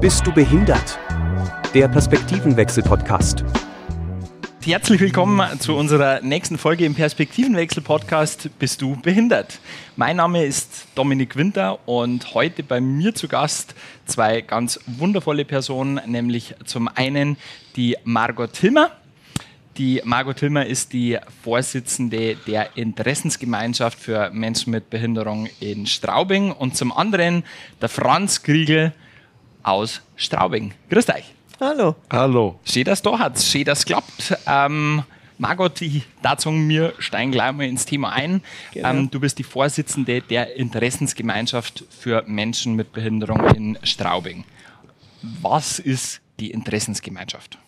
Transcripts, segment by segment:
Bist du behindert? Der Perspektivenwechsel-Podcast. Herzlich willkommen zu unserer nächsten Folge im Perspektivenwechsel-Podcast Bist du behindert? Mein Name ist Dominik Winter und heute bei mir zu Gast zwei ganz wundervolle Personen, nämlich zum einen die Margot Hilmer. Die Margot Hilmer ist die Vorsitzende der Interessensgemeinschaft für Menschen mit Behinderung in Straubing und zum anderen der Franz Kriegel aus Straubing. Grüßt euch. Hallo. Hallo. Schön, dass du da hat. Schön, dass es klappt. Ähm, Margot, ich dazu mir steigen gleich mal ins Thema ein. Genau. Ähm, du bist die Vorsitzende der Interessensgemeinschaft für Menschen mit Behinderung in Straubing. Was ist die Interessensgemeinschaft?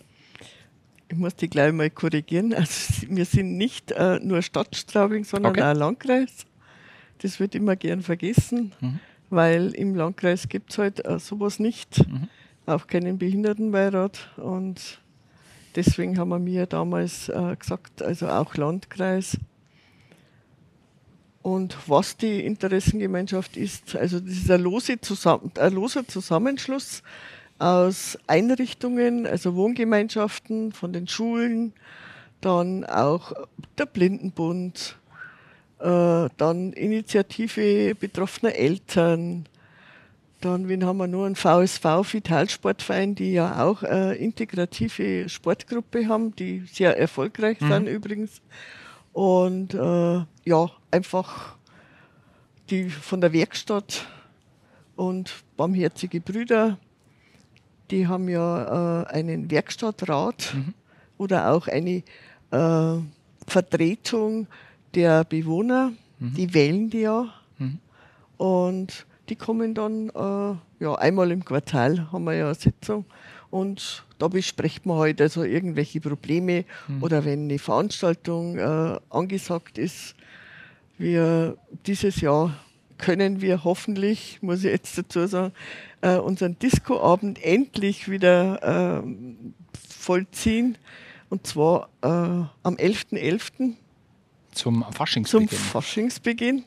Ich muss die gleich mal korrigieren. Also wir sind nicht äh, nur Stadt Straubing, sondern okay. auch Landkreis. Das wird immer gern vergessen, mhm. Weil im Landkreis gibt es halt äh, sowas nicht. Mhm auch keinen Behindertenbeirat. Und deswegen haben wir mir damals äh, gesagt, also auch Landkreis. Und was die Interessengemeinschaft ist, also das ist ein, lose Zusammen ein loser Zusammenschluss aus Einrichtungen, also Wohngemeinschaften von den Schulen, dann auch der Blindenbund, äh, dann Initiative betroffener Eltern, dann, wen haben wir noch? Ein VSV, Vitalsportverein, die ja auch eine integrative Sportgruppe haben, die sehr erfolgreich mhm. sind übrigens. Und äh, ja, einfach die von der Werkstatt und Barmherzige Brüder, die haben ja äh, einen Werkstattrat mhm. oder auch eine äh, Vertretung der Bewohner, mhm. die wählen die ja. Mhm. Und die kommen dann äh, ja, einmal im Quartal, haben wir ja eine Sitzung. Und da besprechen wir halt also irgendwelche Probleme mhm. oder wenn eine Veranstaltung äh, angesagt ist. Wir dieses Jahr können wir hoffentlich, muss ich jetzt dazu sagen, äh, unseren Discoabend endlich wieder äh, vollziehen. Und zwar äh, am 11.11. .11. Zum Faschingsbeginn. Zum Faschingsbeginn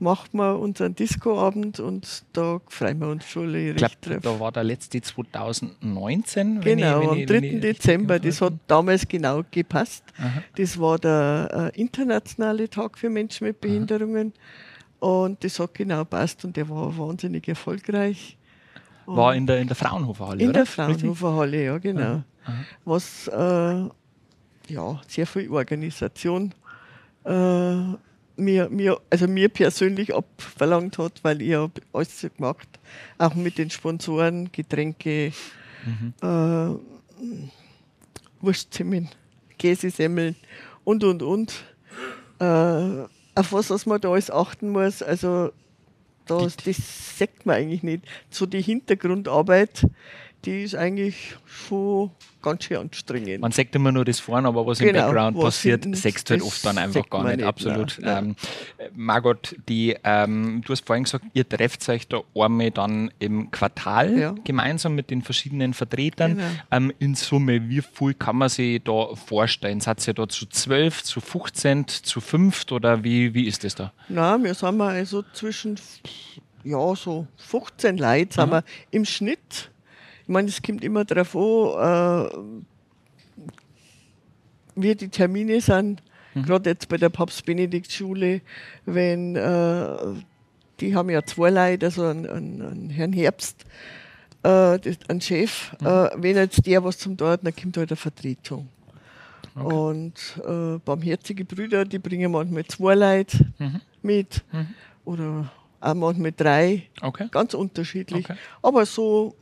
macht man unseren Discoabend und da freuen wir uns schon ich glaub. Da war der letzte 2019. Genau, ich, am 3. Ich, Dezember. Das hat damals genau gepasst. Aha. Das war der äh, internationale Tag für Menschen mit Behinderungen. Aha. Und das hat genau passt und der war wahnsinnig erfolgreich. War in der, in der Fraunhofer In oder? der Fraunhofer Halle, ja, genau. Aha. Was äh, ja, sehr viel Organisation äh, mir, mir, also mir persönlich abverlangt hat, weil ich habe alles gemacht, auch mit den Sponsoren, Getränke, mhm. äh, Wurstzimmeln, Käsesemmeln und und und. Äh, auf was, was man da alles achten muss, also das, das sagt man eigentlich nicht. So die Hintergrundarbeit, die ist eigentlich schon ganz schön anstrengend. Man sagt immer nur das vorne, aber was genau, im Background passiert, sagst du halt oft dann einfach gar nicht. nicht. Absolut. Nein, ähm, Margot, die, ähm, du hast vorhin gesagt, ihr trefft euch da einmal dann im Quartal ja. gemeinsam mit den verschiedenen Vertretern. Genau. Ähm, in Summe, wie viel kann man sich da vorstellen? Seid ihr da zu 12, zu 15, zu 5 oder wie, wie ist das da? Nein, wir sind also zwischen ja, so 15 Leute sind wir im Schnitt ich meine, es kommt immer darauf an, äh, wie die Termine sind. Mhm. Gerade jetzt bei der Papst-Benedikt-Schule, wenn äh, die haben ja zwei Leute, also einen, einen, einen Herrn Herbst, äh, das, einen Chef. Mhm. Äh, wenn jetzt der was zum Tun dann kommt halt eine Vertretung. Okay. Und äh, barmherzige Brüder, die bringen manchmal zwei Leute mhm. mit mhm. oder auch manchmal drei. Okay. Ganz unterschiedlich. Okay. Aber so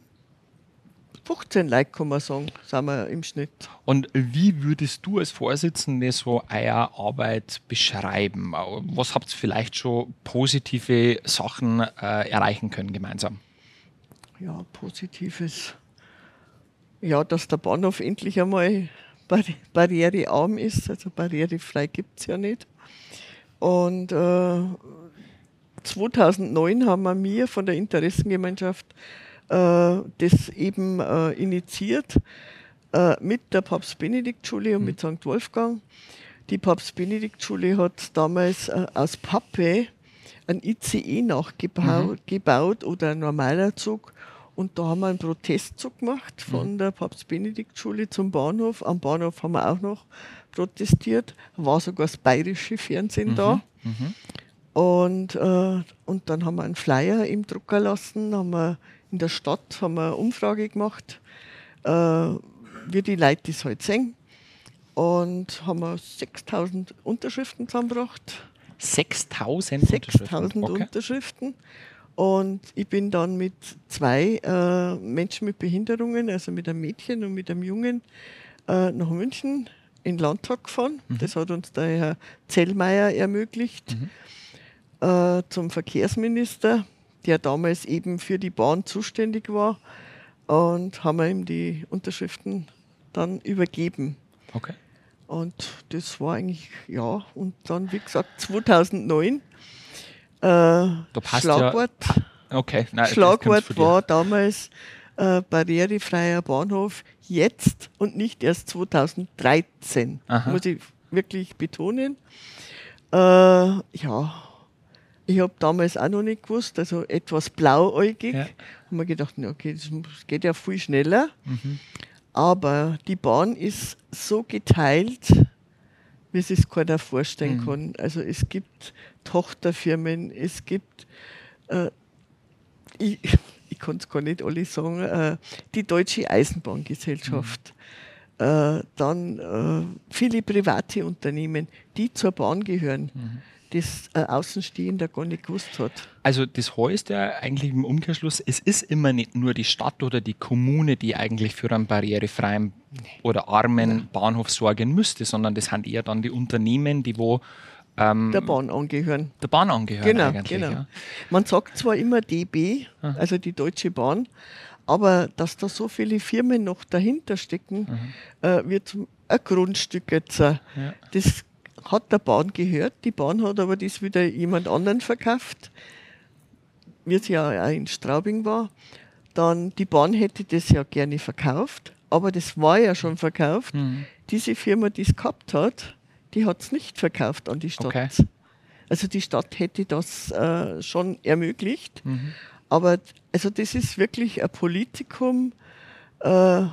15 Leute, kann man sagen, sind wir im Schnitt. Und wie würdest du als Vorsitzende so eure Arbeit beschreiben? Was habt ihr vielleicht schon positive Sachen äh, erreichen können gemeinsam? Ja, positives. Ja, dass der Bahnhof endlich einmal barri barrierearm ist, also barrierefrei gibt es ja nicht. Und äh, 2009 haben wir mir von der Interessengemeinschaft das eben äh, initiiert äh, mit der Papst-Benedikt-Schule und mhm. mit St. Wolfgang. Die Papst-Benedikt-Schule hat damals aus Pappe ein ICE nachgebaut mhm. oder ein normaler Zug und da haben wir einen Protestzug gemacht von mhm. der Papst-Benedikt-Schule zum Bahnhof. Am Bahnhof haben wir auch noch protestiert. War sogar das bayerische Fernsehen mhm. da. Mhm. Und, äh, und dann haben wir einen Flyer im Drucker lassen, haben wir in der Stadt haben wir eine Umfrage gemacht, äh, wie die Leute das halt sehen. Und haben wir 6000 Unterschriften zusammengebracht. 6000 6000 okay. Unterschriften. Und ich bin dann mit zwei äh, Menschen mit Behinderungen, also mit einem Mädchen und mit einem Jungen, äh, nach München in den Landtag gefahren. Mhm. Das hat uns der Herr Zellmeier ermöglicht. Mhm. Äh, zum Verkehrsminister, der damals eben für die Bahn zuständig war. Und haben wir ihm die Unterschriften dann übergeben. Okay. Und das war eigentlich, ja, und dann, wie gesagt, 2009. Äh, Schlagwort, ja, okay. Nein, Schlagwort war damals äh, barrierefreier Bahnhof jetzt und nicht erst 2013. Aha. Muss ich wirklich betonen. Äh, ja, ich habe damals auch noch nicht gewusst, also etwas blauäugig. Ja. Haben wir gedacht, okay, das geht ja viel schneller. Mhm. Aber die Bahn ist so geteilt, wie es sich keiner vorstellen mhm. kann. Also es gibt Tochterfirmen, es gibt, äh, ich, ich kann es gar nicht alle sagen, äh, die Deutsche Eisenbahngesellschaft. Mhm. Äh, dann äh, viele private Unternehmen, die zur Bahn gehören. Mhm das äh, Außenstehender gar nicht gewusst hat. Also das heißt ja eigentlich im Umkehrschluss, es ist immer nicht nur die Stadt oder die Kommune, die eigentlich für einen barrierefreien oder armen ja. Bahnhof sorgen müsste, sondern das sind eher dann die Unternehmen, die wo ähm, der Bahn angehören. Der Bahn angehören genau, eigentlich. Genau. Ja. Man sagt zwar immer DB, Aha. also die Deutsche Bahn, aber dass da so viele Firmen noch dahinter stecken, mhm. äh, wird ein Grundstück jetzt. Äh, ja. Das hat der Bahn gehört. Die Bahn hat aber das wieder jemand anderen verkauft, wie es ja auch in Straubing war. Dann die Bahn hätte das ja gerne verkauft, aber das war ja schon verkauft. Mhm. Diese Firma, die es gehabt hat, die hat es nicht verkauft an die Stadt. Okay. Also die Stadt hätte das äh, schon ermöglicht. Mhm. Aber also das ist wirklich ein Politikum, äh,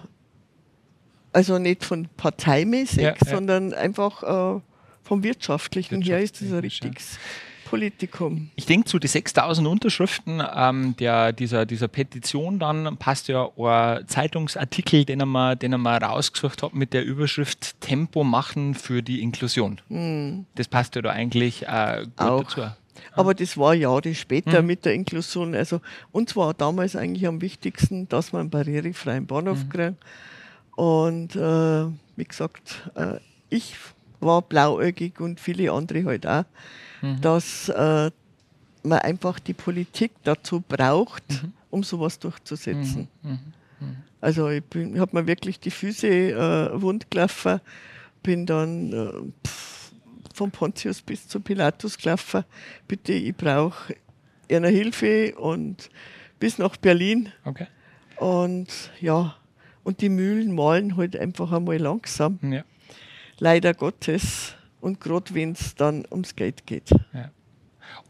also nicht von parteimäßig, ja, ja. sondern einfach äh, vom Wirtschaftlichen her ist das ein richtiges Politikum. Ich denke, zu den 6000 Unterschriften ähm, der, dieser, dieser Petition dann passt ja ein Zeitungsartikel, den wir, den wir rausgesucht haben mit der Überschrift Tempo machen für die Inklusion. Mhm. Das passt ja da eigentlich äh, gut Auch. dazu. Aber das war Jahre später mhm. mit der Inklusion. Also uns war damals eigentlich am wichtigsten, dass man einen barrierefreien Bahnhof mhm. kriegen. Und äh, wie gesagt, äh, ich war blauäugig und viele andere halt auch, mhm. dass äh, man einfach die Politik dazu braucht, mhm. um sowas durchzusetzen. Mhm. mhm. mhm. Also ich, ich habe mir wirklich die Füße äh, wund gelaufen, bin dann äh, pff, von Pontius bis zu Pilatus gelaufen. Bitte, ich brauche eine Hilfe und bis nach Berlin. Okay. Und ja, und die Mühlen malen halt einfach einmal langsam. Ja leider Gottes. Und gerade wenn es dann ums Geld geht. Ja.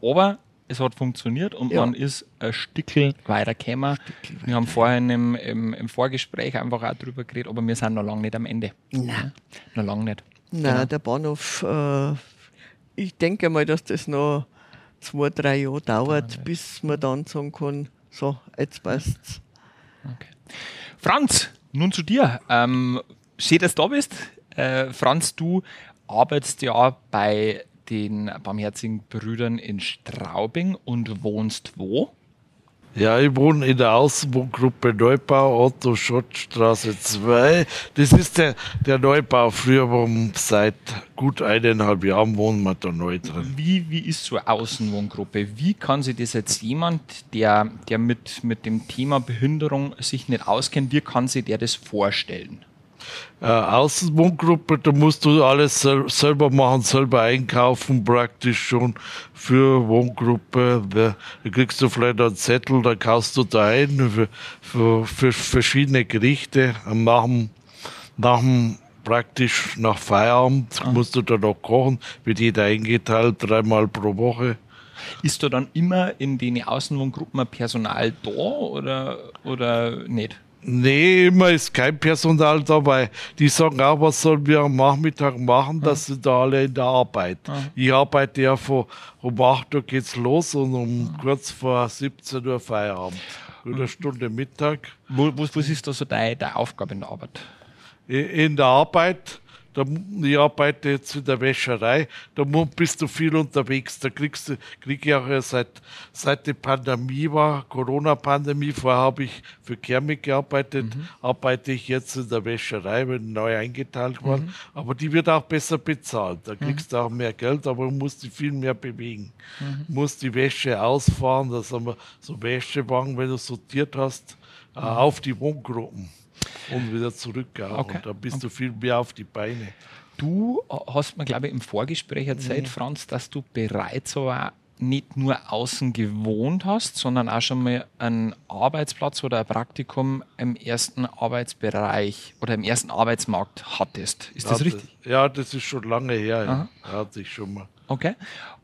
Aber es hat funktioniert und ja. man ist ein Stückel weitergekommen. Stückel wir haben vorhin im, im, im, Vorgespräch einfach auch darüber geredet, aber wir sind noch lange nicht am Ende. Nein. Noch lange nicht. Nein, genau. der Bahnhof, äh, ich denke mal, dass das noch zwei, drei Jahre dauert, bis man dann sagen kann, so, jetzt passt's. Okay. Franz, nun zu dir. Ähm, schön, dass du da bist. Äh, Franz, du arbeitest ja bei den Barmherzigen Brüdern in Straubing und wohnst wo? Ja, ich wohne in der Außenwohngruppe Neubau, Otto Schottstraße 2. Das ist der, der Neubau. Früher waren seit gut eineinhalb Jahren wohnen wir da neu drin. Wie, wie ist so eine Außenwohngruppe? Wie kann sich das jetzt jemand, der, der mit, mit dem Thema Behinderung sich nicht auskennt, wie kann sich der das vorstellen? Äh, Außenwohngruppe, da musst du alles sel selber machen, selber einkaufen praktisch schon für Wohngruppe. Da, kriegst du vielleicht einen Zettel, da kaufst du da ein für, für, für verschiedene Gerichte. Nach dem, nach dem praktisch nach Feierabend ah. musst du da noch kochen, wird jeder eingeteilt, dreimal pro Woche. Ist da dann immer in den Außenwohngruppen Personal da oder, oder nicht? Nee, immer ist kein Personal dabei. Die sagen auch, was sollen wir am Nachmittag machen, dass sind da alle in der Arbeit. Ich arbeite ja von um 8 Uhr geht's los und um kurz vor 17 Uhr Feierabend. Eine Stunde Mittag. Wo, wo, was ist da so deine, deine Aufgabe in der Arbeit? In der Arbeit, da, ich arbeite jetzt in der Wäscherei, da bist du viel unterwegs. Da kriegst du, krieg ich auch ja seit, seit die Pandemie war, Corona-Pandemie, vorher habe ich für Keramik gearbeitet, arbeite ich jetzt in der Wäscherei, bin neu eingeteilt worden. Aber die wird auch besser bezahlt. Da kriegst du auch mehr Geld, aber du musst dich viel mehr bewegen. Musst die Wäsche ausfahren, das haben wir so Wäschewagen, wenn du sortiert hast, äh, auf die Wohngruppen und wieder zurück. Auch. Okay. Und da bist du viel mehr auf die Beine. Du hast mir, glaube ich, im Vorgespräch erzählt, Franz, dass du bereits so auch nicht nur außen gewohnt hast, sondern auch schon mal einen Arbeitsplatz oder ein Praktikum im ersten Arbeitsbereich oder im ersten Arbeitsmarkt hattest. Ist das ja, richtig? Das, ja, das ist schon lange her. Ja. Hatte ich schon mal. Okay.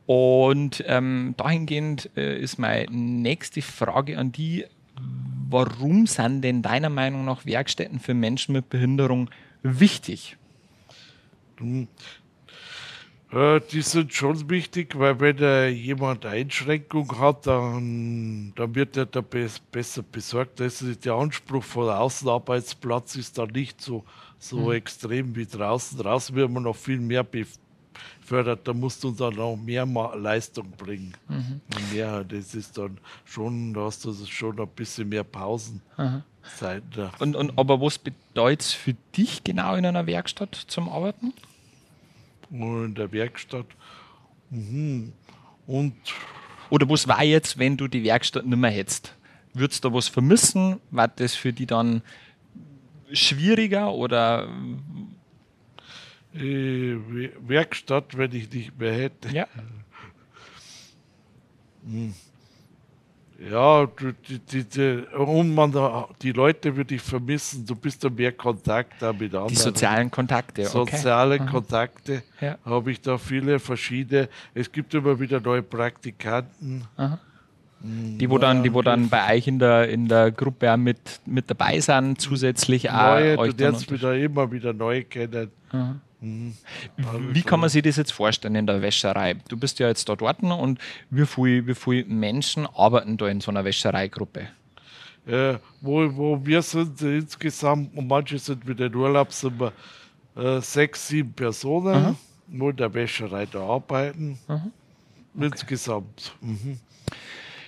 Und ähm, dahingehend äh, ist meine nächste Frage an die, warum sind denn deiner Meinung nach Werkstätten für Menschen mit Behinderung wichtig? Äh, die sind schon wichtig, weil wenn äh, jemand Einschränkung hat, dann, dann wird er da bes besser besorgt. Also der Anspruch von Außenarbeitsplatz ist da nicht so, so extrem wie draußen. Draußen wird man noch viel mehr befördert. Da musst du dann noch mehr Leistung bringen. Mehr, das ist dann schon, da hast du schon ein bisschen mehr Pausen. Zeit, ja. Und, und aber was bedeutet es für dich genau in einer Werkstatt zum Arbeiten? In der Werkstatt. Mhm. Und Oder was war jetzt, wenn du die Werkstatt nicht mehr hättest? Würdest du da was vermissen? War das für dich dann schwieriger oder äh, We- Werkstatt, wenn ich nicht mehr hätte. ja? Ja, du- die, die, die, und man, da- die Leute würde ich vermissen. Du bist da mehr Kontakt da mit anderen. Die sozialen Kontakte, okay. Soziale Kontakte Ja. habe ich da viele verschiedene. Es gibt immer wieder neue Praktikanten. Die, wo dann, die, wo dann bei euch in der, in der Gruppe auch mit, mit dabei sind, zusätzlich auch Neue, euch du lernst wieder immer wieder neue kennen. Wie kann man sich das jetzt vorstellen in der Wäscherei? Du bist ja jetzt da dort und wie viele wie viel Menschen arbeiten da in so einer Wäschereigruppe? Äh, wo, wo wir sind äh, insgesamt, und manche sind wieder in Urlaub, sind wir äh, sechs, sieben Personen, wo in der Wäscherei da arbeiten. Insgesamt. Mhm.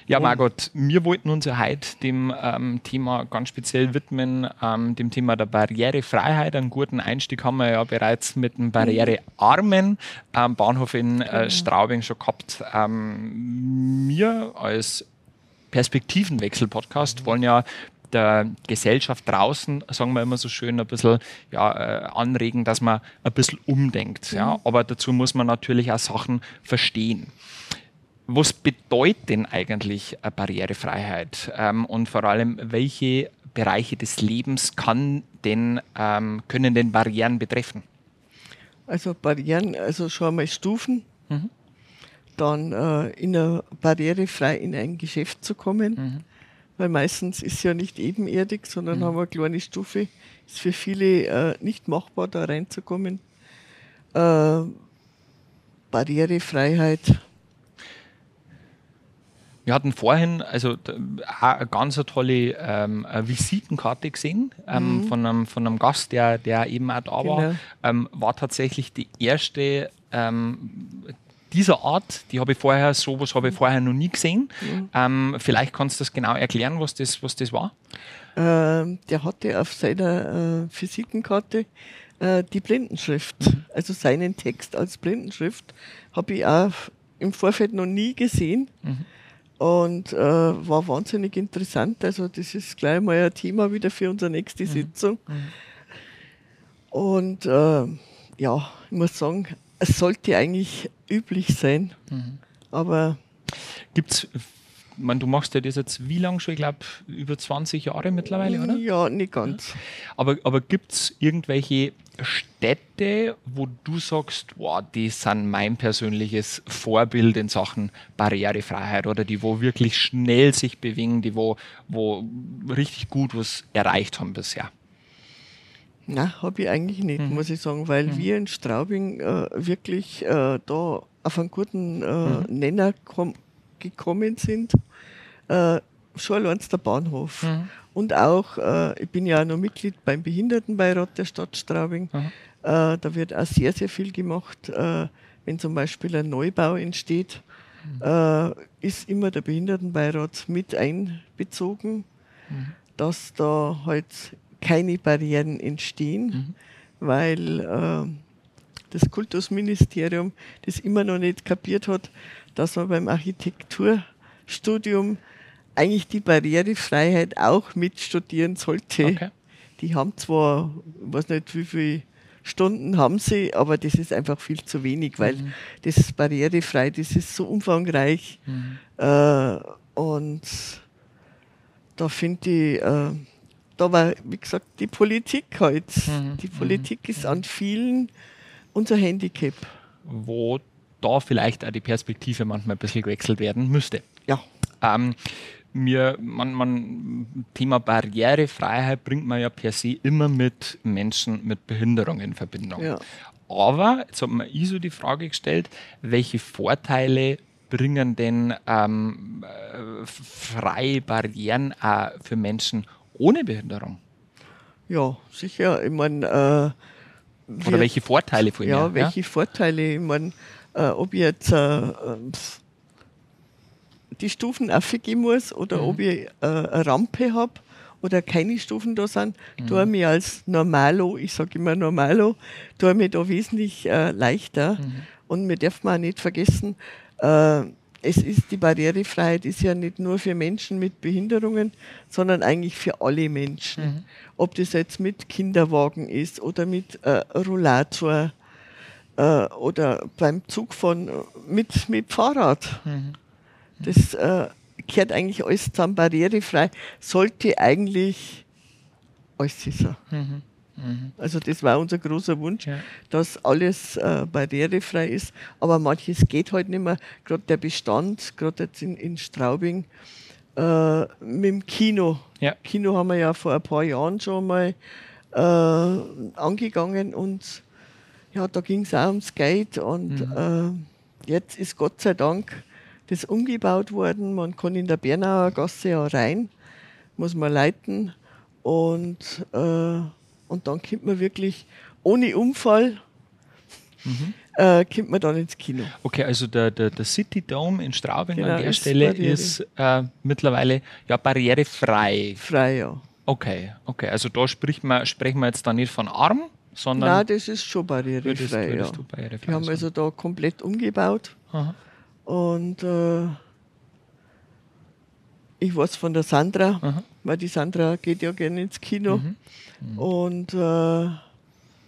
Ja, Margot, wir wollten uns ja heute dem ähm, Thema ganz speziell widmen, ähm, dem Thema der Barrierefreiheit. Einen guten Einstieg haben wir ja bereits mit dem barrierearmen ähm, Bahnhof in äh, Straubing schon gehabt. Ähm, wir als Perspektivenwechsel-Podcast wollen ja der Gesellschaft draußen, sagen wir immer so schön, ein bisschen ja, äh, anregen, dass man ein bisschen umdenkt. Ja? Aber dazu muss man natürlich auch Sachen verstehen. Was bedeutet denn eigentlich Barrierefreiheit? Ähm, und vor allem, welche Bereiche des Lebens kann denn, ähm, können denn Barrieren betreffen? Also Barrieren, also schon einmal Stufen. Dann äh, in a, barrierefrei in ein Geschäft zu kommen. Weil meistens ist ja nicht ebenerdig, sondern haben wir eine kleine Stufe. Ist für viele äh, nicht machbar, da reinzukommen. Äh, Barrierefreiheit. Wir hatten vorhin also eine ganz eine tolle ähm, Visitenkarte gesehen ähm, von, einem, von einem Gast, der, der eben auch da war. Genau. Ähm, war tatsächlich die erste ähm, dieser Art, die habe ich vorher, sowas habe ich vorher noch nie gesehen. Ähm, vielleicht kannst du das genau erklären, was das, was das war? Ähm, der hatte auf seiner äh, Visitenkarte äh, die Blindenschrift, also seinen Text als Blindenschrift, habe ich auch im Vorfeld noch nie gesehen und äh, war wahnsinnig interessant. Also das ist gleich mal ein Thema wieder für unsere nächste Sitzung. Und äh, ja, ich muss sagen, es sollte eigentlich üblich sein, aber Gibt's, ich meine, du machst ja das jetzt wie lange schon? Ich glaube, über 20 Jahre mittlerweile, oder? ja, nicht ganz. Aber, aber gibt es irgendwelche Städte, wo du sagst, wow, die sind mein persönliches Vorbild in Sachen Barrierefreiheit oder die, wo wirklich schnell sich bewegen, die, wo, wo richtig gut was erreicht haben bisher? Na, habe ich eigentlich nicht, mhm. muss ich sagen, weil mhm. wir in Straubing äh, wirklich äh, da auf einen guten äh, mhm. Nenner gekommen sind. Schon allein der Bahnhof. Mhm. Und auch, äh, ich bin ja auch noch Mitglied beim Behindertenbeirat der Stadt Straubing. Mhm. Äh, da wird auch sehr, sehr viel gemacht. Äh, wenn zum Beispiel ein Neubau entsteht, mhm. Äh, ist immer der Behindertenbeirat mit einbezogen, mhm. dass da halt keine Barrieren entstehen, mhm. weil äh, das Kultusministerium das immer noch nicht kapiert hat, dass man beim Architekturstudium eigentlich die Barrierefreiheit auch mitstudieren sollte. Okay. Die haben zwar, ich weiß nicht, wie viele Stunden haben sie, aber das ist einfach viel zu wenig, weil mhm. das ist barrierefrei, das ist so umfangreich. Mhm. Äh, und da finde ich, äh, da war, wie gesagt, die Politik halt. Mhm. Die Politik mhm. ist an vielen unser Handicap. Wo da vielleicht auch die Perspektive manchmal ein bisschen gewechselt werden müsste. Ja. Ähm, mir, man, man, Thema Barrierefreiheit bringt man ja per se immer mit Menschen mit Behinderung in Verbindung. Ja. Aber jetzt hat mir ISO die Frage gestellt, welche Vorteile bringen denn ähm, äh, freie Barrieren auch für Menschen ohne Behinderung? Ja, sicher. Ich meine, äh, oder welche Vorteile von Ja, welche ja? Vorteile? Ich meine, äh, ob ich jetzt äh, die Stufen aufgehen muss oder mhm. ob ich äh, eine Rampe habe oder keine Stufen da sind, mhm. tue ich mich als Normalo, ich sage immer Normalo, tue ich mich da wesentlich äh, leichter. Mhm. Und wir dürfen auch nicht vergessen, äh, es ist die Barrierefreiheit ist ja nicht nur für Menschen mit Behinderungen, sondern eigentlich für alle Menschen. Mhm. Ob das jetzt mit Kinderwagen ist oder mit äh, Rollator äh, oder beim Zug von mit, mit Fahrrad. Mhm. Das äh, gehört eigentlich alles zusammen barrierefrei, sollte eigentlich alles sein. Mhm. Mhm. Also das war unser großer Wunsch, ja. dass alles äh, barrierefrei ist. Aber manches geht halt nicht mehr. Gerade der Bestand, gerade jetzt in, in Straubing, äh, mit dem Kino. Ja. Kino haben wir ja vor ein paar Jahren schon mal äh, angegangen und ja, da ging es auch ums Geld und mhm. Äh, jetzt ist Gott sei Dank das umgebaut worden. Man kann in der Bernauer Gasse ja rein, muss man leiten und, äh, und dann kommt man wirklich ohne Unfall. Mhm. Äh, kommt man dann ins Kino. Okay, also der, der, der City Dome in Straubing genau, an der Stelle Barriere. ist äh, mittlerweile ja barrierefrei. Frei, ja. Okay, okay. Also da spricht man, sprechen wir jetzt da nicht von arm, sondern. Nein, das ist schon barrierefrei. Würdest, würdest ja. barrierefrei Wir haben also da komplett umgebaut. Aha. Und äh, ich weiß von der Sandra, Aha. weil die Sandra geht ja gerne ins Kino. Mhm. Mhm. Und, äh,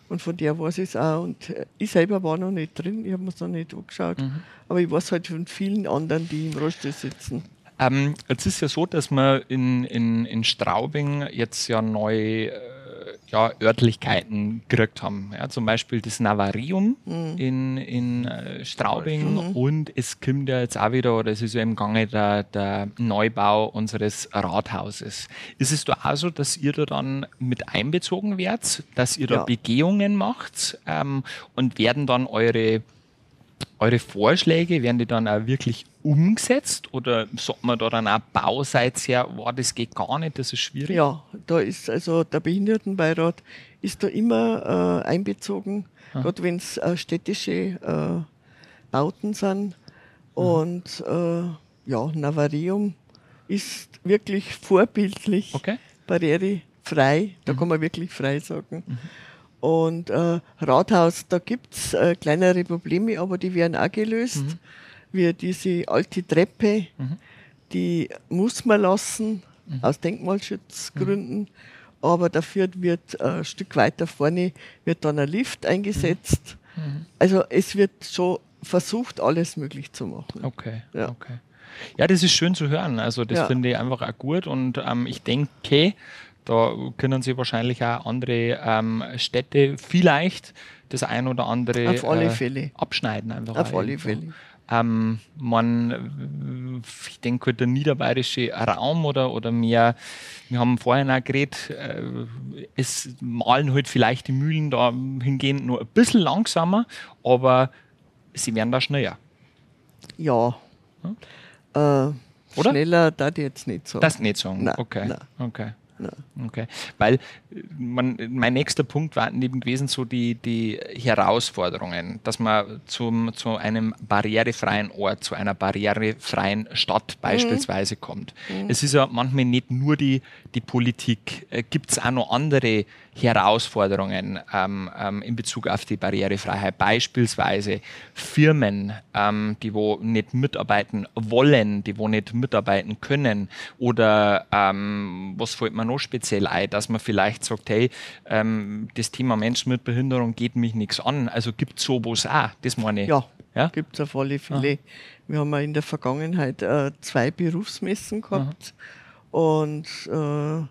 und von der weiß ich es auch. Und ich selber war noch nicht drin, ich habe mir es noch nicht angeschaut. Mhm. Aber ich weiß halt von vielen anderen, die im Rollstuhl sitzen. Ähm, jetzt ist ja so, dass man in, in, in Straubing jetzt ja neu äh, ja, Örtlichkeiten gekriegt haben. Ja, zum Beispiel das Navarium mhm. in, in äh, Straubing mhm. und es kommt ja jetzt auch wieder, oder es ist ja im Gange der, der Neubau unseres Rathauses. Ist es da auch so, dass ihr da dann mit einbezogen werdet, dass ihr da ja. Begehungen macht ähm, und werden dann eure eure Vorschläge, werden die dann auch wirklich umgesetzt oder sagt man da dann auch bauseits her, wow, das geht gar nicht, das ist schwierig? Ja, da ist also der Behindertenbeirat ist da immer äh, einbezogen, gerade wenn es äh, städtische äh, Bauten sind. Mhm. Und äh, ja, Navarium ist wirklich vorbildlich, okay. barrierefrei, da mhm. kann man wirklich frei sagen. Mhm. Und äh, Rathaus, da gibt es äh, kleinere Probleme, aber die werden auch gelöst. Mhm. Wie diese alte Treppe, mhm. die muss man lassen, mhm. aus Denkmalschutzgründen. Mhm. Aber dafür wird äh, ein Stück weiter vorne wird dann ein Lift eingesetzt. Mhm. Mhm. Also es wird schon versucht, alles möglich zu machen. Okay. Ja. okay. Ja, das ist schön zu hören. Also das ja. finde ich einfach auch gut und ähm, ich denke, Da können Sie wahrscheinlich auch andere ähm, Städte vielleicht das ein oder andere Auf alle äh, Fälle. abschneiden. Einfach Auf alle irgendwo. Fälle. Ähm, man, ich denke, halt der niederbayerische Raum oder, oder mehr, wir haben vorhin auch geredet, äh, es malen halt vielleicht die Mühlen da hingehend nur ein bisschen langsamer, aber sie werden da schneller. Ja. Hm? Äh, Oder? Schneller da ich jetzt nicht so. Das nicht sagen. Nein, okay. nein. okay. Nein. Okay. Weil äh, man, mein nächster Punkt war eben gewesen, so die, die Herausforderungen, dass man zum, zu einem barrierefreien Ort, zu einer barrierefreien Stadt beispielsweise kommt. Es ist ja manchmal nicht nur die, die Politik. Gibt es auch noch andere Herausforderungen ähm, ähm, in Bezug auf die Barrierefreiheit? Beispielsweise Firmen, ähm, die wo nicht mitarbeiten wollen, die wo nicht mitarbeiten können oder ähm, was fällt mir noch speziell ein, dass man vielleicht sagt, hey, ähm, das Thema Menschen mit Behinderung geht mich nichts an. Also gibt es sowas auch, das meine ich. Ja, Ja? gibt es auf alle Fälle. Wir haben ja in der Vergangenheit äh, zwei Berufsmessen gehabt und äh,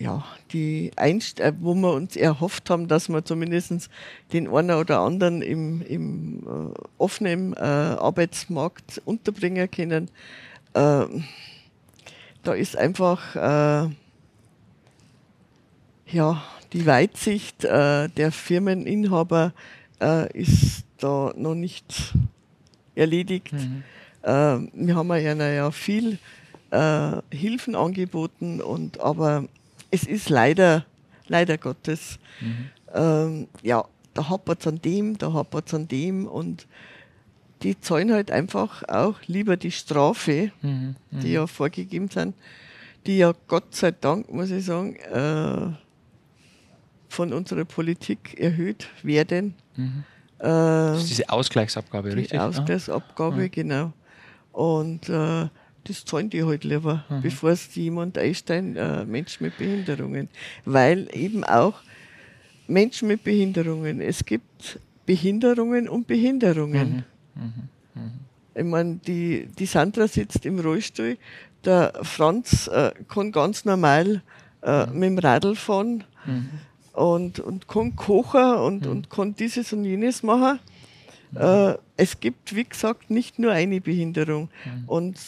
ja, die Einst äh, wo wir uns erhofft haben, dass wir zumindest den einen oder anderen im, im äh, offenen äh, Arbeitsmarkt unterbringen können. Äh, da ist einfach äh, ja, die Weitsicht äh, der Firmeninhaber äh, ist da noch nicht erledigt. Äh, wir haben ja, ja viel äh, Hilfen angeboten, und, aber es ist leider, leider Gottes, ähm, ja, da hapert es an dem, da hapert es an dem und die zahlen halt einfach auch lieber die Strafe, die ja vorgegeben sind, die ja Gott sei Dank, muss ich sagen, äh, von unserer Politik erhöht werden. Äh, Das ist diese Ausgleichsabgabe, die richtig? Ah. Ausgleichsabgabe, genau. Und äh, das zahlen die halt lieber, Mhm. bevor es jemand einstellen, äh, Menschen mit Behinderungen. Weil eben auch Menschen mit Behinderungen, es gibt Behinderungen und Behinderungen. Mhm. Ich meine, die, die Sandra sitzt im Rollstuhl, der Franz äh, kann ganz normal äh, Mhm. mit dem Radl fahren und, und kann kochen und, Mhm. und kann dieses und jenes machen. Äh, es gibt, wie gesagt, nicht nur eine Behinderung. Mhm. Und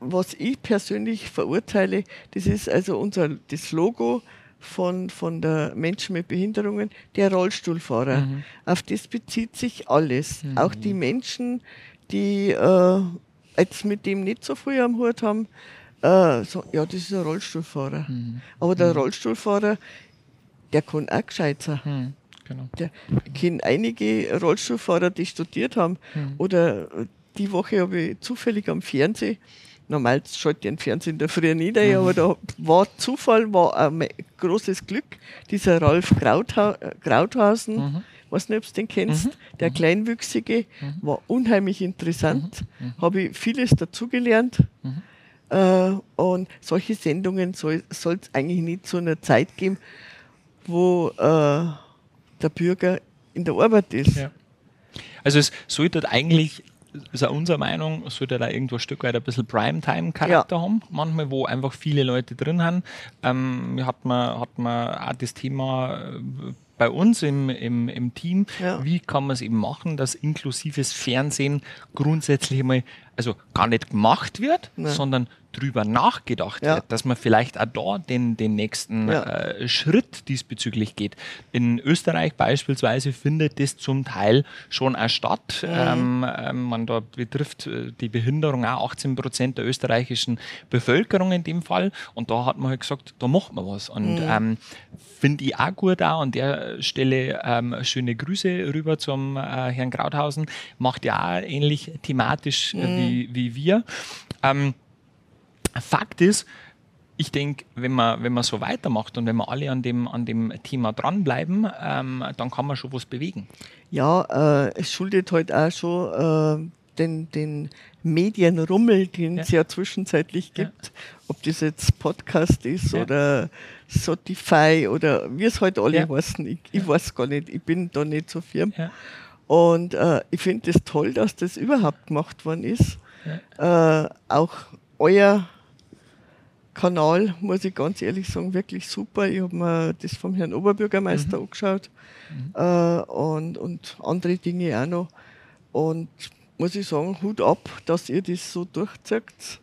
was ich persönlich verurteile, das ist also unser das Logo von, von der Menschen mit Behinderungen, der Rollstuhlfahrer. Mhm. Auf das bezieht sich alles. Auch die Menschen, die äh, jetzt mit dem nicht so viel am Hut haben, äh, so, ja, das ist ein Rollstuhlfahrer. Mhm. Aber der Rollstuhlfahrer, der kann auch gescheit sein. Hm, genau. Der, ich kenne einige Rollstuhlfahrer, die studiert haben. Oder äh, die Woche habe ich zufällig am Fernsehen, normal schalte ich den Fernsehen in der Früh nieder, aber da war Zufall, war ein großes Glück, dieser Ralf Krauthau äh, Krauthausen, weiß nicht, ob du den kennst, der Kleinwüchsige, war unheimlich interessant, habe ich vieles dazugelernt. Äh, und solche Sendungen soll es eigentlich nicht zu einer Zeit geben, wo äh, der Bürger in der Arbeit ist. Ja. Also es sollte eigentlich, ist auch unsere Meinung, sollte da irgendwo ein Stück weit ein bisschen Primetime-Charakter haben, manchmal, wo einfach viele Leute drin haben. Ähm, hat, man, hat man auch das Thema äh, bei uns im, im, im Team, Ja. wie kann man es eben machen, dass inklusives Fernsehen grundsätzlich mal, also gar nicht gemacht wird, Nein. sondern drüber nachgedacht Ja. wird, dass man vielleicht auch da den, den nächsten Ja. äh, Schritt diesbezüglich geht. In Österreich beispielsweise findet das zum Teil schon auch statt. Ähm, ähm, man da betrifft äh, die Behinderung auch 18 Prozent der österreichischen Bevölkerung in dem Fall. Und da hat man halt gesagt, da macht man was. Und ähm, finde ich auch gut auch an der Stelle ähm, schöne Grüße rüber zum äh, Herrn Krauthausen. Macht ja auch ähnlich thematisch äh, wie, wie wir. Ähm, Fakt ist, ich denke, wenn man, wenn man so weitermacht und wenn wir alle an dem, an dem Thema dranbleiben, ähm, dann kann man schon was bewegen. Ja, äh, es schuldet halt auch schon äh, den, den Medienrummel, den es ja. zwischenzeitlich Ja. gibt. Ob das jetzt Podcast ist Ja. oder Spotify oder wie es halt alle Ja. heißen. Ich, ich weiß gar nicht, ich bin da nicht so firm. Ja. Und äh, ich finde es das toll, dass das überhaupt gemacht worden ist. Äh, auch euer Kanal, muss ich ganz ehrlich sagen, wirklich super. Ich habe mir das vom Herrn Oberbürgermeister mhm. angeschaut mhm. Äh, und, und andere Dinge auch noch. Und muss ich sagen, Hut ab, dass ihr das so durchzieht.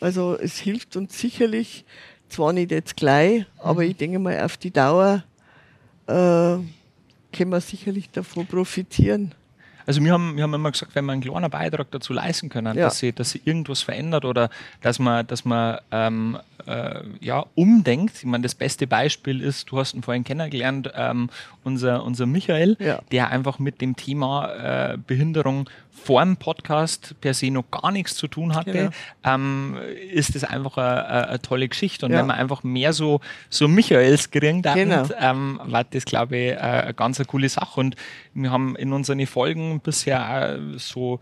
Also es hilft uns sicherlich, zwar nicht jetzt gleich, mhm. aber ich denke mal, auf die Dauer äh, können wir sicherlich davon profitieren. Also wir haben, wir haben immer gesagt, wenn wir einen kleinen Beitrag dazu leisten können, ja. dass, sie, dass sie irgendwas verändert oder dass man, dass man ähm, äh, ja, umdenkt. Ich meine, das beste Beispiel ist, du hast ihn vorhin kennengelernt, ähm, unser, unser Michael, ja. der einfach mit dem Thema äh, Behinderung vor dem Podcast per se noch gar nichts zu tun hatte, genau. ähm, ist das einfach eine, tolle Geschichte. Und ja. wenn man einfach mehr so, so Michaels kriegt, genau. ähm, war das, glaube ich, eine ganz eine coole Sache. Und wir haben in unseren Folgen bisher so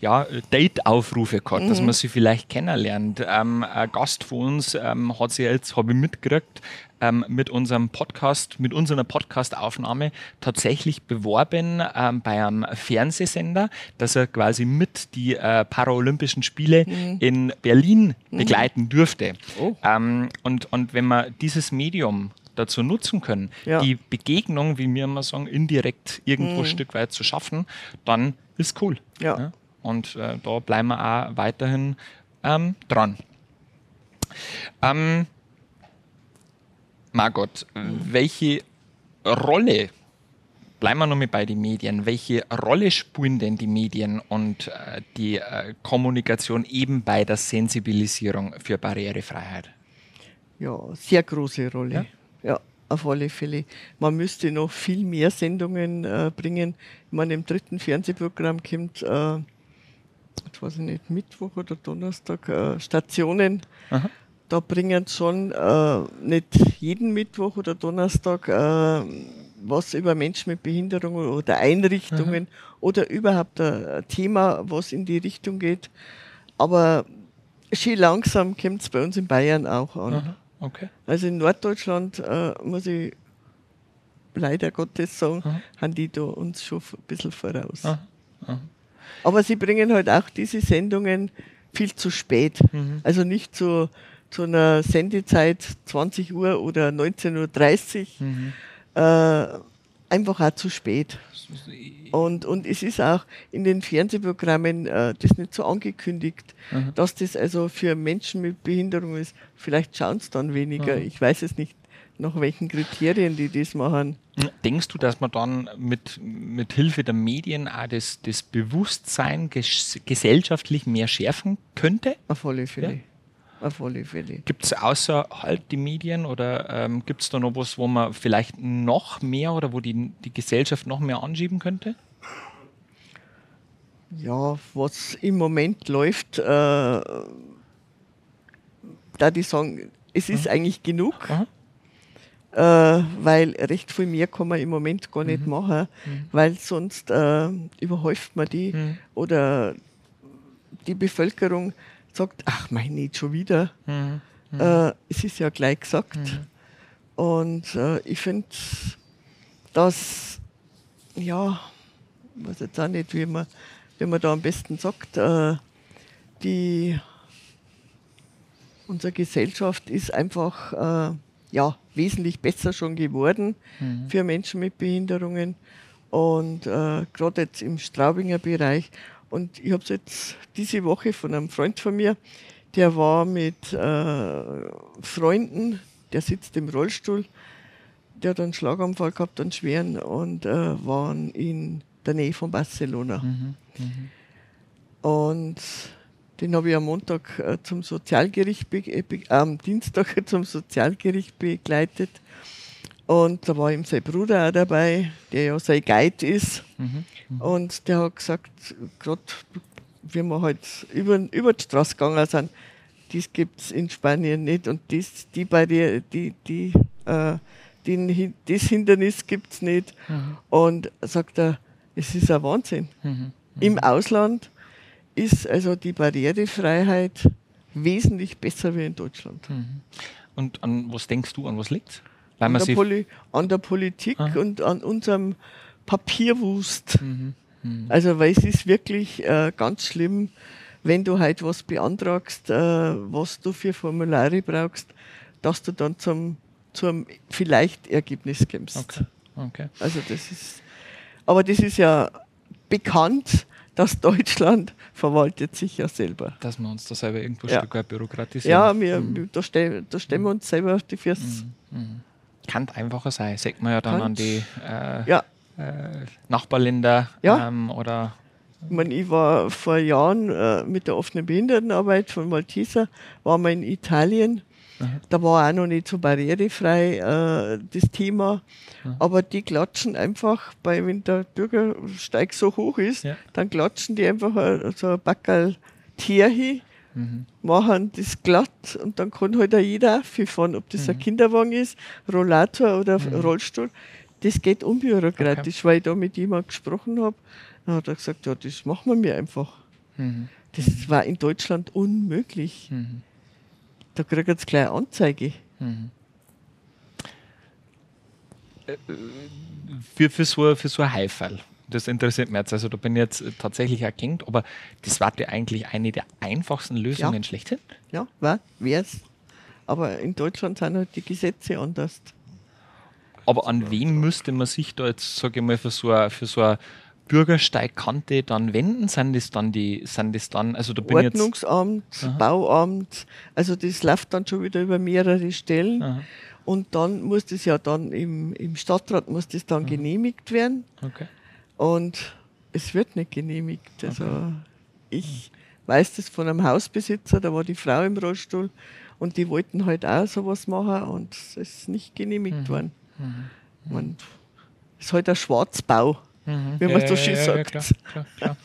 ja, Date-Aufrufe gehabt, mhm. dass man sie vielleicht kennenlernt. Ähm, ein Gast von uns ähm, hat sich jetzt, habe ich mitgekriegt, ähm, mit unserem Podcast, mit unserer Podcast-Aufnahme tatsächlich beworben ähm, bei einem Fernsehsender, dass er quasi mit die äh, Paralympischen Spiele mhm. in Berlin mhm. begleiten dürfte. Oh. Ähm, und, und wenn man dieses Medium dazu nutzen können, ja. die Begegnung, wie wir immer sagen, indirekt irgendwo mhm. ein Stück weit zu schaffen, dann ist cool. Ja. ja? Und äh, da bleiben wir auch weiterhin ähm, dran. Ähm, Margot, welche Rolle, bleiben wir nochmal bei den Medien, welche Rolle spielen denn die Medien und äh, die äh, Kommunikation eben bei der Sensibilisierung für Barrierefreiheit? Ja, sehr große Rolle. Ja, ja auf alle Fälle. Man müsste noch viel mehr Sendungen äh, bringen. Ich meine, im dritten Fernsehprogramm kommt äh, ich weiß nicht, Mittwoch oder Donnerstag äh, Stationen. Aha. Da bringen schon äh, nicht jeden Mittwoch oder Donnerstag äh, was über Menschen mit Behinderungen oder Einrichtungen Aha. oder überhaupt ein Thema, was in die Richtung geht. Aber schön langsam kommt es bei uns in Bayern auch an. Okay. Also in Norddeutschland äh, muss ich leider Gottes sagen, haben die da uns schon ein bisschen voraus. Aber sie bringen halt auch diese Sendungen viel zu spät. Mhm. Also nicht zu, zu einer Sendezeit 20 Uhr oder 19.30 Uhr. Mhm. Äh, einfach auch zu spät. Und, und es ist auch in den Fernsehprogrammen äh, das nicht so angekündigt, mhm. dass das also für Menschen mit Behinderung ist. Vielleicht schauen es dann weniger, mhm. ich weiß es nicht nach welchen Kriterien die das machen. Denkst du, dass man dann mit, mit Hilfe der Medien auch das, das Bewusstsein ges gesellschaftlich mehr schärfen könnte? Auf alle Fälle. Ja? Auf alle Fälle. Gibt es außer halt die Medien oder ähm, gibt es da noch was, wo man vielleicht noch mehr oder wo die, die Gesellschaft noch mehr anschieben könnte? Ja, was im Moment läuft, äh, da die sagen, es ist mhm. eigentlich genug. Mhm äh, weil recht viel mehr kann man im Moment gar nicht mhm. machen, mhm. weil sonst äh, überhäuft man die mhm. oder die Bevölkerung sagt, ach mein, nicht schon wieder. Mhm. Mhm. Äh, es ist ja gleich gesagt. Und äh, ich finde, dass, ja, ich weiß jetzt auch nicht, wie man, wie man da am besten sagt, äh, die, unsere Gesellschaft ist einfach, äh, ja, wesentlich besser schon geworden mhm. für Menschen mit Behinderungen. Und äh, gerade jetzt im Straubinger Bereich. Und ich habe es jetzt diese Woche von einem Freund von mir, der war mit äh, Freunden, der sitzt im Rollstuhl, der hat einen Schlaganfall gehabt, einen schweren, und äh, waren in der Nähe von Barcelona. Mhm. Mhm. Und den habe ich am Montag äh, zum Sozialgericht, äh, am Dienstag zum Sozialgericht begleitet. Und da war ihm sein Bruder auch dabei, der ja sein Guide ist. Mhm, mh. Und der hat gesagt, gerade wie wir halt über, über die Straße gegangen sind, das gibt es in Spanien nicht. Und das, die Barriere, die, die, äh, den, das Hindernis gibt es nicht. Mhm. Und sagt er, es ist ein Wahnsinn. Mhm, Im mhm. Ausland ist also die Barrierefreiheit wesentlich besser wie in Deutschland. Mhm. Und an was denkst du, an was liegt an, an der Politik Aha. und an unserem Papierwust. Mhm. Mhm. Also, weil es ist wirklich äh, ganz schlimm, wenn du halt was beantragst, äh, was du für Formulare brauchst, dass du dann zum, zum vielleicht Ergebnis kommst. Okay. okay. Also das ist, aber das ist ja bekannt, dass Deutschland verwaltet sich ja selber. Dass wir uns da selber irgendwo ein Ja. Stück weit bürokratisieren. Ja, wir, wir- da, stellen, da stellen wir uns selber auf die Füße. Kann einfacher sein. Sagt man ja dann Kann's. an die äh, Ja, äh, Nachbarländer Ja. ähm, oder ich, mein, ich war vor Jahren äh, mit der offenen Behindertenarbeit von Malteser, waren wir in Italien. Da war auch noch nicht so barrierefrei äh, das Thema. Aber die klatschen einfach, bei, wenn der Bürgersteig so hoch ist, Ja. dann klatschen die einfach so ein Backerl Tier hin, machen das glatt und dann kann halt auch jeder fahren, ob das ein Kinderwagen ist, Rollator oder Rollstuhl. Das geht unbürokratisch, weil ich da mit jemandem gesprochen habe. Dann hat er gesagt, ja, das machen wir mir einfach. Das war in Deutschland unmöglich. Da kriegt jetzt gleich eine Anzeige. für, für, so, für so ein Haifall. Das interessiert mich jetzt. Also da bin ich jetzt tatsächlich erkennt, aber das war ja eigentlich eine der einfachsten Lösungen Ja. schlechthin. Ja, war, wär's. Aber in Deutschland sind halt die Gesetze anders. Aber an wen müsste man sich da jetzt, sage ich mal, für so eine, für so eine Bürgersteigkante dann wenden? Sind das dann die, sind das dann, also da bin ich jetzt. Ordnungsamt, Bauamt, also das läuft dann schon wieder über mehrere Stellen. Aha. Und dann muss das ja dann im, im Stadtrat muss das dann genehmigt werden. Okay. Und es wird nicht genehmigt. Also ich weiß das von einem Hausbesitzer, da war die Frau im Rollstuhl und die wollten halt auch sowas machen und es ist nicht genehmigt worden. Und es ist halt ein Schwarzbau, wie man so schön sagt. klar, klar, klar.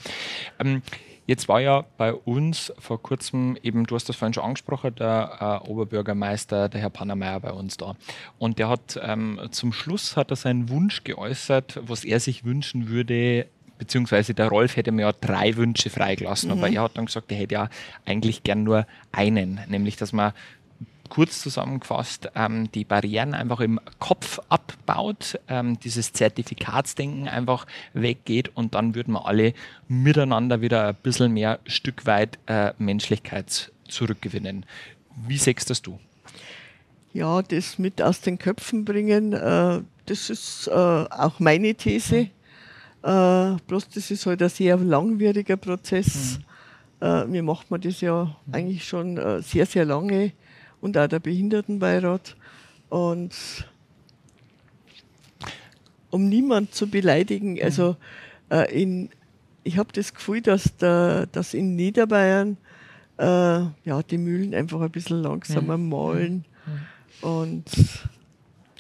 ähm, jetzt war ja bei uns vor kurzem eben, du hast das vorhin schon angesprochen, der äh, Oberbürgermeister, der Herr Pannermeier bei uns da. Und der hat ähm, zum Schluss hat er seinen Wunsch geäußert, was er sich wünschen würde, beziehungsweise der Rolf hätte mir ja drei Wünsche freigelassen, aber er hat dann gesagt, er hätte ja eigentlich gern nur einen, nämlich dass man kurz zusammengefasst, ähm, die Barrieren einfach im Kopf abbaut, ähm, dieses Zertifikatsdenken einfach weggeht und dann würden wir alle miteinander wieder ein bisschen mehr Stück weit äh, Menschlichkeit zurückgewinnen. Wie sechst das du? Ja, das mit aus den Köpfen bringen, äh, das ist äh, auch meine These. Äh, bloß das ist halt ein sehr langwieriger Prozess. Äh, mir macht man das ja eigentlich schon äh, sehr, sehr lange und auch der Behindertenbeirat. Und um niemand zu beleidigen, also äh, in, ich habe das Gefühl, dass, der, dass in Niederbayern äh, ja, die Mühlen einfach ein bisschen langsamer malen. Und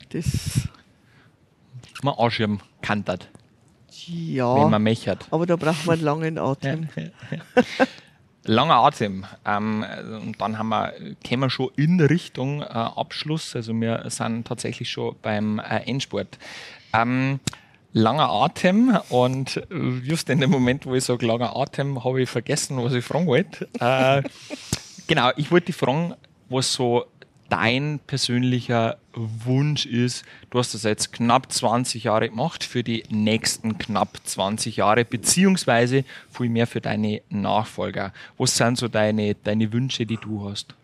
das, Man Arschirm kantert, wenn ja, man mechert. aber da braucht man einen langen Atem. Langer Atem. Ähm, und dann haben wir, kämen wir schon in Richtung äh, Abschluss. Also wir sind tatsächlich schon beim äh, Endspurt. Ähm, langer Atem und äh, just in dem Moment, wo ich sage langer Atem, habe ich vergessen, was ich fragen wollte. Äh, genau, ich wollte dich fragen, was so dein persönlicher Wunsch ist. Du hast das jetzt knapp 20 Jahre gemacht, für die nächsten knapp 20 Jahre, beziehungsweise viel mehr für deine Nachfolger. Was sind so deine, deine Wünsche, die du hast?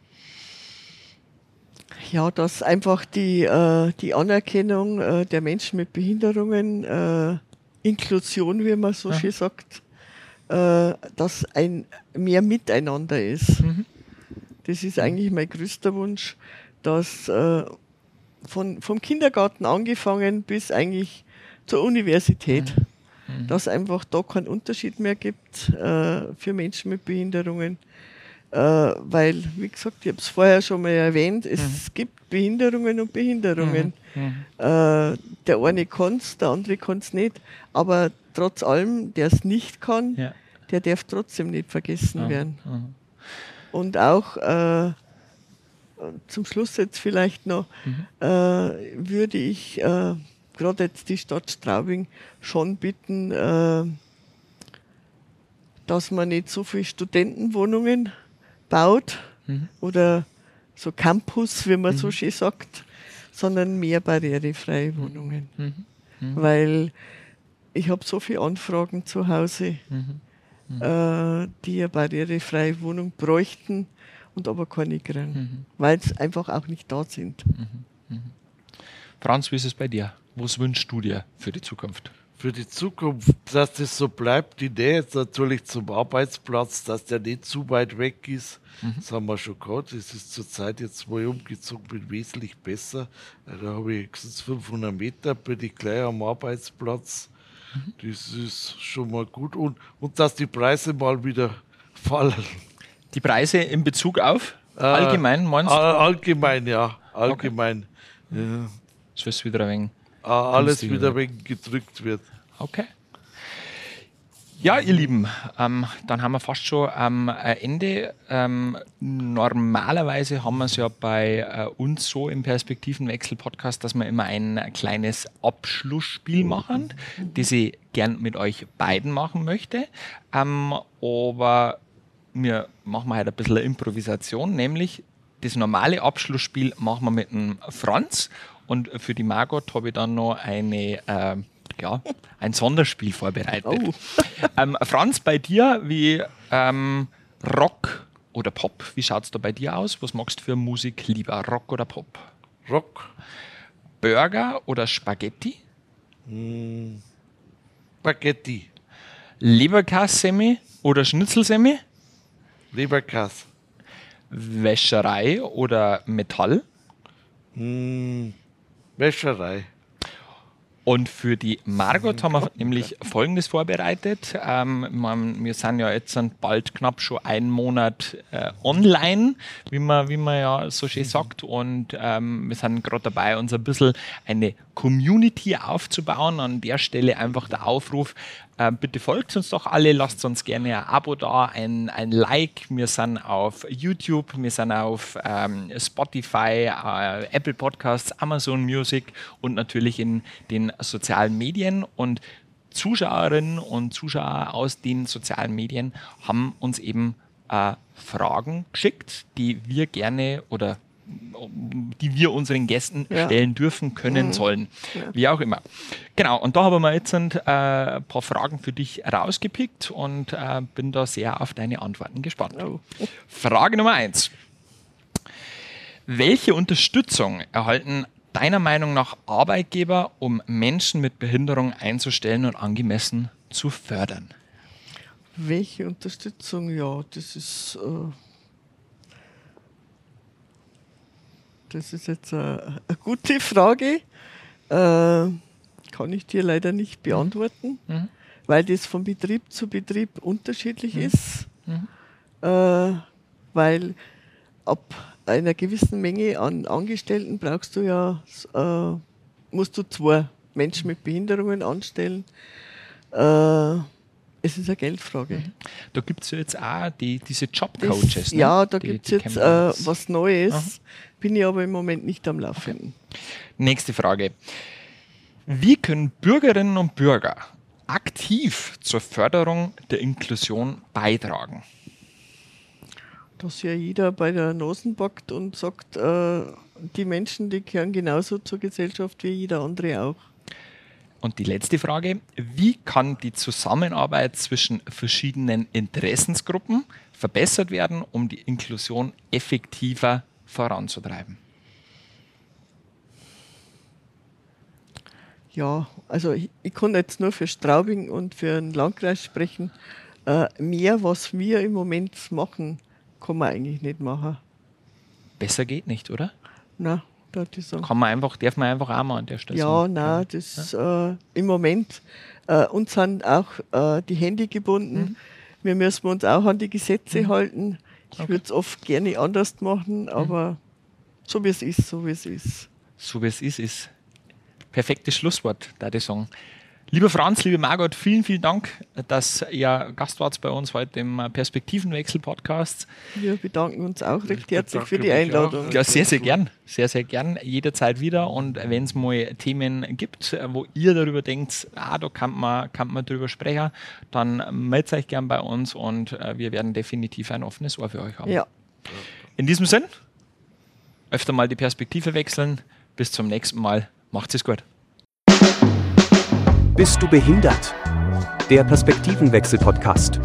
Ja, dass einfach die, äh, die Anerkennung äh, der Menschen mit Behinderungen, äh, Inklusion, wie man so schön sagt, äh, dass ein mehr Miteinander ist. Das ist eigentlich mein größter Wunsch, dass äh, von, vom Kindergarten angefangen bis eigentlich zur Universität, dass einfach da keinen Unterschied mehr gibt äh, für Menschen mit Behinderungen. Äh, weil, wie gesagt, ich habe es vorher schon mal erwähnt, es gibt Behinderungen und Behinderungen. Äh, der eine kann es, der andere kann es nicht. Aber trotz allem, der es nicht kann, Ja. der darf trotzdem nicht vergessen Ja. werden. Mhm. Und auch äh, zum Schluss jetzt vielleicht noch, äh, würde ich äh, gerade jetzt die Stadt Straubing schon bitten, äh, dass man nicht so viele Studentenwohnungen baut oder so Campus, wie man so schön sagt, sondern mehr barrierefreie Wohnungen. Weil ich habe so viele Anfragen zu Hause mhm. Äh, die eine barrierefreie Wohnung bräuchten und aber keine kriegen, mhm. weil es einfach auch nicht da sind. Mhm. mhm. Franz, wie ist es bei dir? Was wünschst du dir für die Zukunft? Für die Zukunft, dass das so bleibt, die Nähe jetzt natürlich zum Arbeitsplatz, dass der nicht zu weit weg ist, mhm. das haben wir schon gehabt. Das ist zurzeit jetzt, wo ich umgezogen bin, wesentlich besser. Da habe ich 500 Meter, bin ich gleich am Arbeitsplatz. Mhm. Das ist schon mal gut. Und, und dass die Preise mal wieder fallen. Die Preise in Bezug auf? Äh, allgemein, meinst du? Allgemein, ja. Allgemein. Okay. Ja. Das ist wieder ein wenig alles wieder weg gedrückt wird. Okay. Ja, ihr Lieben, ähm, dann haben wir fast schon am Ende. Ähm, normalerweise haben wir es ja bei äh, uns so im Perspektivenwechsel-Podcast, dass wir immer ein kleines Abschlussspiel machen, das ich gern mit euch beiden machen möchte. Ähm, aber wir machen heute ein bisschen Improvisation, nämlich das normale Abschlussspiel machen wir mit dem Franz und für die Margot habe ich dann noch eine, äh, ja, ein Sonderspiel vorbereitet. Oh. Ähm, Franz, bei dir, wie ähm, Rock oder Pop? Wie schaut es da bei dir aus? Was magst du für Musik lieber, Rock oder Pop? Rock. Burger oder Spaghetti? Mm, Spaghetti. Leberkassemi oder Schnitzelsemi? Leberkass. Wäscherei oder Metall? Mm, Wäscherei. Und für die Margot haben wir nämlich Folgendes vorbereitet. Ähm, man, wir sind ja jetzt bald knapp schon einen Monat äh, online, wie man, wie man ja so schön sagt. Und ähm, wir sind gerade dabei, uns ein bisschen eine Community aufzubauen. An der Stelle einfach der Aufruf, bitte folgt uns doch alle, lasst uns gerne ein Abo da, ein, ein Like. Wir sind auf YouTube, wir sind auf ähm, Spotify, äh, Apple Podcasts, Amazon Music und natürlich in den sozialen Medien. Und Zuschauerinnen und Zuschauer aus den sozialen Medien haben uns eben äh, Fragen geschickt, die wir gerne oder die wir unseren Gästen ja. stellen dürfen, können, mhm. sollen. Ja. Wie auch immer. Genau, und da haben wir jetzt ein äh, paar Fragen für dich rausgepickt und äh, bin da sehr auf deine Antworten gespannt. Oh. Frage Nummer eins. Welche Unterstützung erhalten deiner Meinung nach Arbeitgeber, um Menschen mit Behinderung einzustellen und angemessen zu fördern? Welche Unterstützung? Ja, das ist. Äh Das ist jetzt eine, eine gute Frage. Äh, kann ich dir leider nicht beantworten, mhm. weil das von Betrieb zu Betrieb unterschiedlich mhm. ist. Mhm. Äh, weil ab einer gewissen Menge an Angestellten brauchst du ja, äh, musst du zwei Menschen mit Behinderungen anstellen. Äh, es ist eine Geldfrage. Mhm. Da gibt es ja jetzt auch die, diese Jobcoaches. Ne? Ja, da gibt es jetzt äh, was Neues. Aha. Bin ich aber im Moment nicht am Laufen. Okay. Nächste Frage. Wie können Bürgerinnen und Bürger aktiv zur Förderung der Inklusion beitragen? Dass ja jeder bei der Nase packt und sagt, äh, die Menschen, die gehören genauso zur Gesellschaft wie jeder andere auch. Und die letzte Frage, wie kann die Zusammenarbeit zwischen verschiedenen Interessensgruppen verbessert werden, um die Inklusion effektiver voranzutreiben? Ja, also ich, ich kann jetzt nur für Straubing und für den Landkreis sprechen. Äh, mehr, was wir im Moment machen, kann man eigentlich nicht machen. Besser geht nicht, oder? Nein, kann man einfach, darf man einfach auch mal an der Stelle Ja, sagen. nein, das ja. Äh, im Moment, äh, uns sind auch äh, die Hände gebunden. Mhm. Wir müssen uns auch an die Gesetze mhm. halten. Ich okay. würde es oft gerne anders machen, mhm. aber mhm. so wie es ist, so wie es ist. So wie es ist, ist perfektes Schlusswort, da ich sagen. Lieber Franz, liebe Margot, vielen, vielen Dank, dass ihr Gast wart bei uns heute im Perspektivenwechsel-Podcast. Wir bedanken uns auch recht herzlich für die Einladung. Ja, sehr, sehr gern. Sehr, sehr gern. Jederzeit wieder. Und wenn es mal Themen gibt, wo ihr darüber denkt, ah, da kann man, kann man drüber sprechen, dann meldet euch gern bei uns und äh, wir werden definitiv ein offenes Ohr für euch haben. Ja. In diesem Sinn, öfter mal die Perspektive wechseln. Bis zum nächsten Mal. Macht's es gut. Bist du behindert? Der Perspektivenwechsel-Podcast.